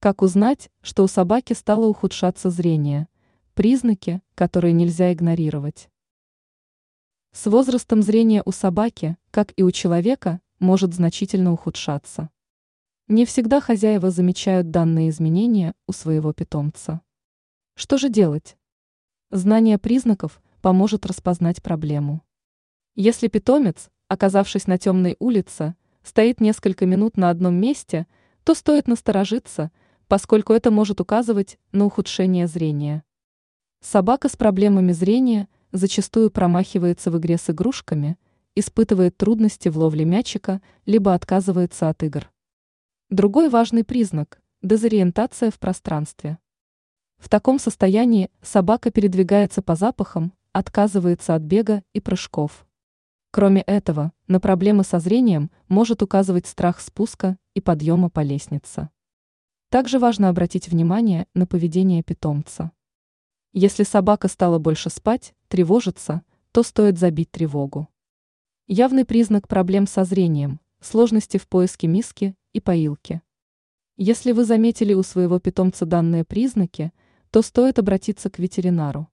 Как узнать, что у собаки стало ухудшаться зрение? Признаки, которые нельзя игнорировать. С возрастом зрение у собаки, как и у человека, может значительно ухудшаться. Не всегда хозяева замечают данные изменения у своего питомца. Что же делать? Знание признаков поможет распознать проблему. Если питомец, оказавшись на темной улице, стоит несколько минут на одном месте, то стоит насторожиться – поскольку это может указывать на ухудшение зрения. Собака с проблемами зрения зачастую промахивается в игре с игрушками, испытывает трудности в ловле мячика, либо отказывается от игр. Другой важный признак – дезориентация в пространстве. В таком состоянии собака передвигается по запахам, отказывается от бега и прыжков. Кроме этого, на проблемы со зрением может указывать страх спуска и подъема по лестнице. Также важно обратить внимание на поведение питомца. Если собака стала больше спать, тревожиться, то стоит забить тревогу. Явный признак проблем со зрением – сложности в поиске миски и поилки. Если вы заметили у своего питомца данные признаки, то стоит обратиться к ветеринару.